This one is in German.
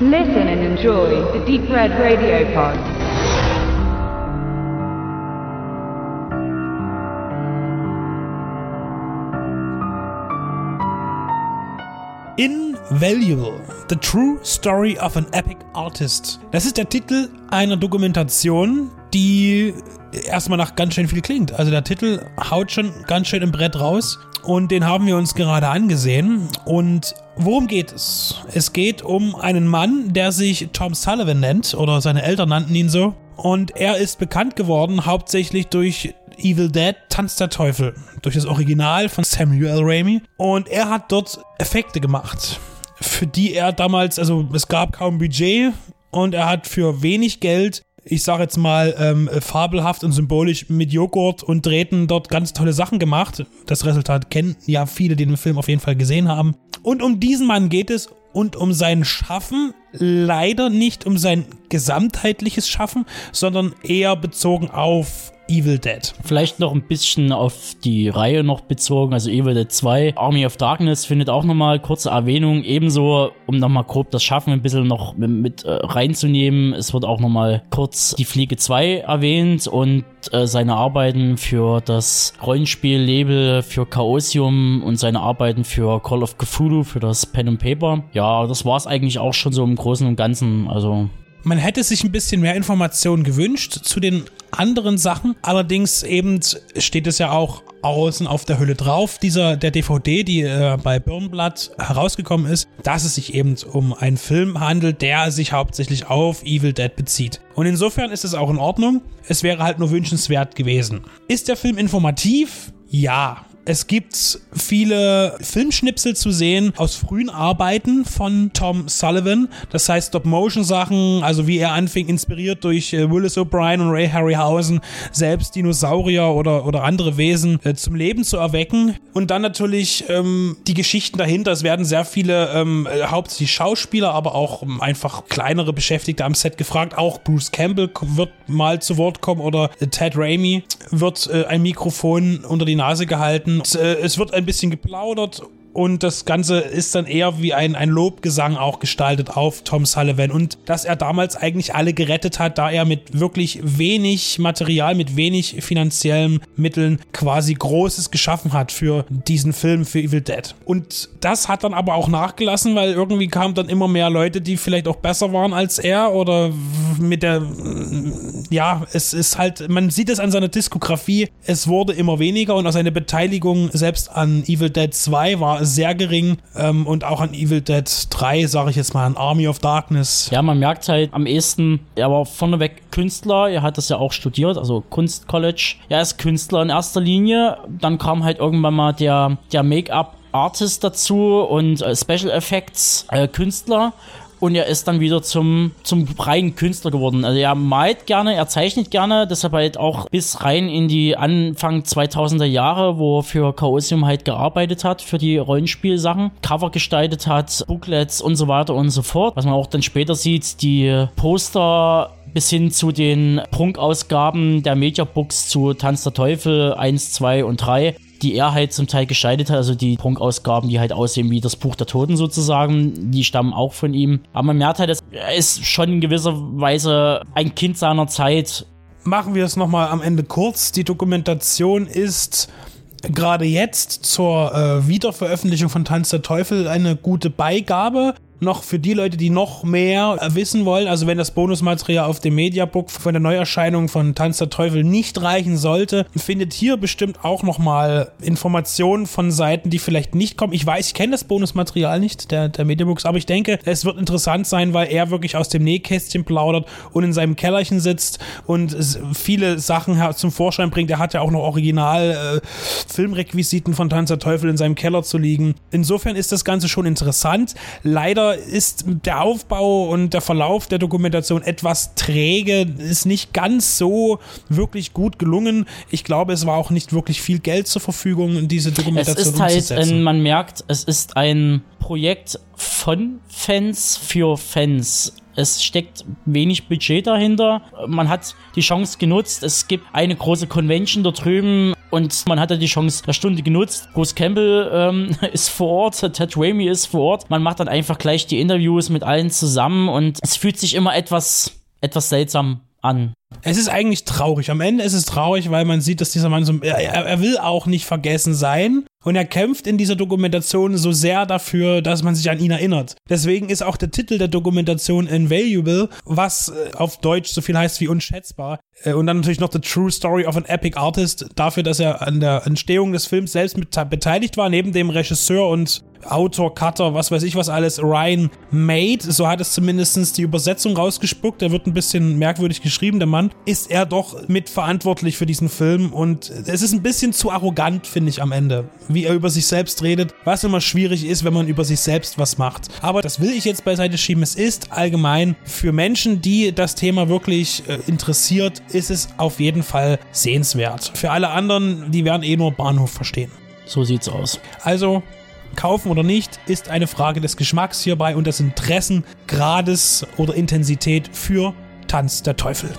Listen and enjoy the Deep Red Radio Pod. Invaluable. The True Story of an Epic Artist. Das ist der Titel einer Dokumentation, die erstmal nach ganz schön viel klingt. Also der Titel haut schon ganz schön im Brett raus und den haben wir uns gerade angesehen. Und worum geht es? Es geht um einen Mann, der sich Tom Sullivan nennt oder seine Eltern nannten ihn so. Und er ist bekannt geworden hauptsächlich durch Evil Dead Tanz der Teufel, durch das Original von Samuel Raimi. Und er hat dort Effekte gemacht, für die er damals, also es gab kaum Budget und er hat für wenig Geld ich sage jetzt mal, ähm, fabelhaft und symbolisch mit Joghurt und Drähten dort ganz tolle Sachen gemacht. Das Resultat kennen ja viele, die den Film auf jeden Fall gesehen haben. Und um diesen Mann geht es und um sein Schaffen, leider nicht um sein gesamtheitliches Schaffen, sondern eher bezogen auf Evil Dead. Vielleicht noch ein bisschen auf die Reihe noch bezogen, also Evil Dead 2. Army of Darkness findet auch nochmal kurze Erwähnung, ebenso, um nochmal grob das Schaffen ein bisschen noch mit, mit äh, reinzunehmen. Es wird auch nochmal kurz die Fliege 2 erwähnt und äh, seine Arbeiten für das Rollenspiel-Label für Chaosium und seine Arbeiten für Call of Cthulhu, für das Pen and Paper. Ja, das war es eigentlich auch schon so im Großen und Ganzen, also man hätte sich ein bisschen mehr Informationen gewünscht zu den anderen Sachen. Allerdings eben steht es ja auch außen auf der Hülle drauf, dieser der DVD, die äh, bei Birnblatt herausgekommen ist, dass es sich eben um einen Film handelt, der sich hauptsächlich auf Evil Dead bezieht. Und insofern ist es auch in Ordnung. Es wäre halt nur wünschenswert gewesen. Ist der Film informativ? Ja. Es gibt viele Filmschnipsel zu sehen aus frühen Arbeiten von Tom Sullivan. Das heißt Stop-Motion-Sachen, also wie er anfing, inspiriert durch äh, Willis O'Brien und Ray Harryhausen, selbst Dinosaurier oder, oder andere Wesen äh, zum Leben zu erwecken. Und dann natürlich ähm, die Geschichten dahinter. Es werden sehr viele, ähm, äh, hauptsächlich Schauspieler, aber auch ähm, einfach kleinere Beschäftigte am Set gefragt. Auch Bruce Campbell wird mal zu Wort kommen oder äh, Ted Raimi wird äh, ein Mikrofon unter die Nase gehalten und äh, es wird ein bisschen geplaudert und das Ganze ist dann eher wie ein, ein Lobgesang auch gestaltet auf Tom Sullivan und dass er damals eigentlich alle gerettet hat, da er mit wirklich wenig Material, mit wenig finanziellen Mitteln quasi Großes geschaffen hat für diesen Film, für Evil Dead. Und das hat dann aber auch nachgelassen, weil irgendwie kamen dann immer mehr Leute, die vielleicht auch besser waren als er oder mit der, ja, es ist halt, man sieht es an seiner Diskografie, es wurde immer weniger und auch seine Beteiligung selbst an Evil Dead 2 war sehr gering und auch an Evil Dead 3, sage ich jetzt mal, an Army of Darkness. Ja, man merkt halt am ehesten, er war vorneweg Künstler, er hat das ja auch studiert, also Kunstcollege. Er ist Künstler in erster Linie, dann kam halt irgendwann mal der, der Make-up Artist dazu und äh, Special Effects äh, Künstler und er ist dann wieder zum, zum reinen Künstler geworden. Also er malt gerne, er zeichnet gerne, deshalb halt auch bis rein in die Anfang 2000er Jahre, wo er für Chaosium halt gearbeitet hat, für die Rollenspielsachen, Cover gestaltet hat, Booklets und so weiter und so fort. Was man auch dann später sieht, die Poster bis hin zu den Prunkausgaben der Mediabooks zu Tanz der Teufel 1, 2 und 3 die er halt zum Teil gestaltet hat, also die Prunkausgaben, die halt aussehen wie das Buch der Toten sozusagen, die stammen auch von ihm. Aber man merkt halt, er ist schon in gewisser Weise ein Kind seiner Zeit. Machen wir es nochmal am Ende kurz. Die Dokumentation ist gerade jetzt zur äh, Wiederveröffentlichung von Tanz der Teufel eine gute Beigabe noch für die Leute, die noch mehr wissen wollen, also wenn das Bonusmaterial auf dem Mediabook von der Neuerscheinung von Tanz der Teufel nicht reichen sollte, findet hier bestimmt auch nochmal Informationen von Seiten, die vielleicht nicht kommen. Ich weiß, ich kenne das Bonusmaterial nicht, der, der Mediabooks, aber ich denke, es wird interessant sein, weil er wirklich aus dem Nähkästchen plaudert und in seinem Kellerchen sitzt und viele Sachen zum Vorschein bringt. Er hat ja auch noch original äh, Filmrequisiten von Tanz der Teufel in seinem Keller zu liegen. Insofern ist das Ganze schon interessant. Leider ist der Aufbau und der Verlauf der Dokumentation etwas träge, ist nicht ganz so wirklich gut gelungen. Ich glaube, es war auch nicht wirklich viel Geld zur Verfügung, diese Dokumentation es ist halt, ein, man merkt, es ist ein Projekt von Fans für Fans. Es steckt wenig Budget dahinter. Man hat die Chance genutzt. Es gibt eine große Convention da drüben Und man hatte die Chance der Stunde genutzt. Bruce Campbell ähm, ist vor Ort, Ted Raimi ist vor Ort. Man macht dann einfach gleich die Interviews mit allen zusammen und es fühlt sich immer etwas, etwas seltsam an. Es ist eigentlich traurig. Am Ende ist es traurig, weil man sieht, dass dieser Mann so. Er, er will auch nicht vergessen sein. Und er kämpft in dieser Dokumentation so sehr dafür, dass man sich an ihn erinnert. Deswegen ist auch der Titel der Dokumentation Invaluable, was äh, auf Deutsch so viel heißt wie unschätzbar. Äh, und dann natürlich noch The True Story of an Epic Artist, dafür, dass er an der Entstehung des Films selbst mit beteiligt war, neben dem Regisseur und Autor, Cutter, was weiß ich was alles, Ryan Made, so hat es zumindest die Übersetzung rausgespuckt, der wird ein bisschen merkwürdig geschrieben, der Mann, ist er doch mitverantwortlich für diesen Film und es ist ein bisschen zu arrogant, finde ich, am Ende wie er über sich selbst redet, was immer schwierig ist, wenn man über sich selbst was macht. Aber das will ich jetzt beiseite schieben. Es ist allgemein für Menschen, die das Thema wirklich äh, interessiert, ist es auf jeden Fall sehenswert. Für alle anderen, die werden eh nur Bahnhof verstehen. So sieht's aus. Also kaufen oder nicht, ist eine Frage des Geschmacks hierbei und des Interessengrades oder Intensität für Tanz der Teufel.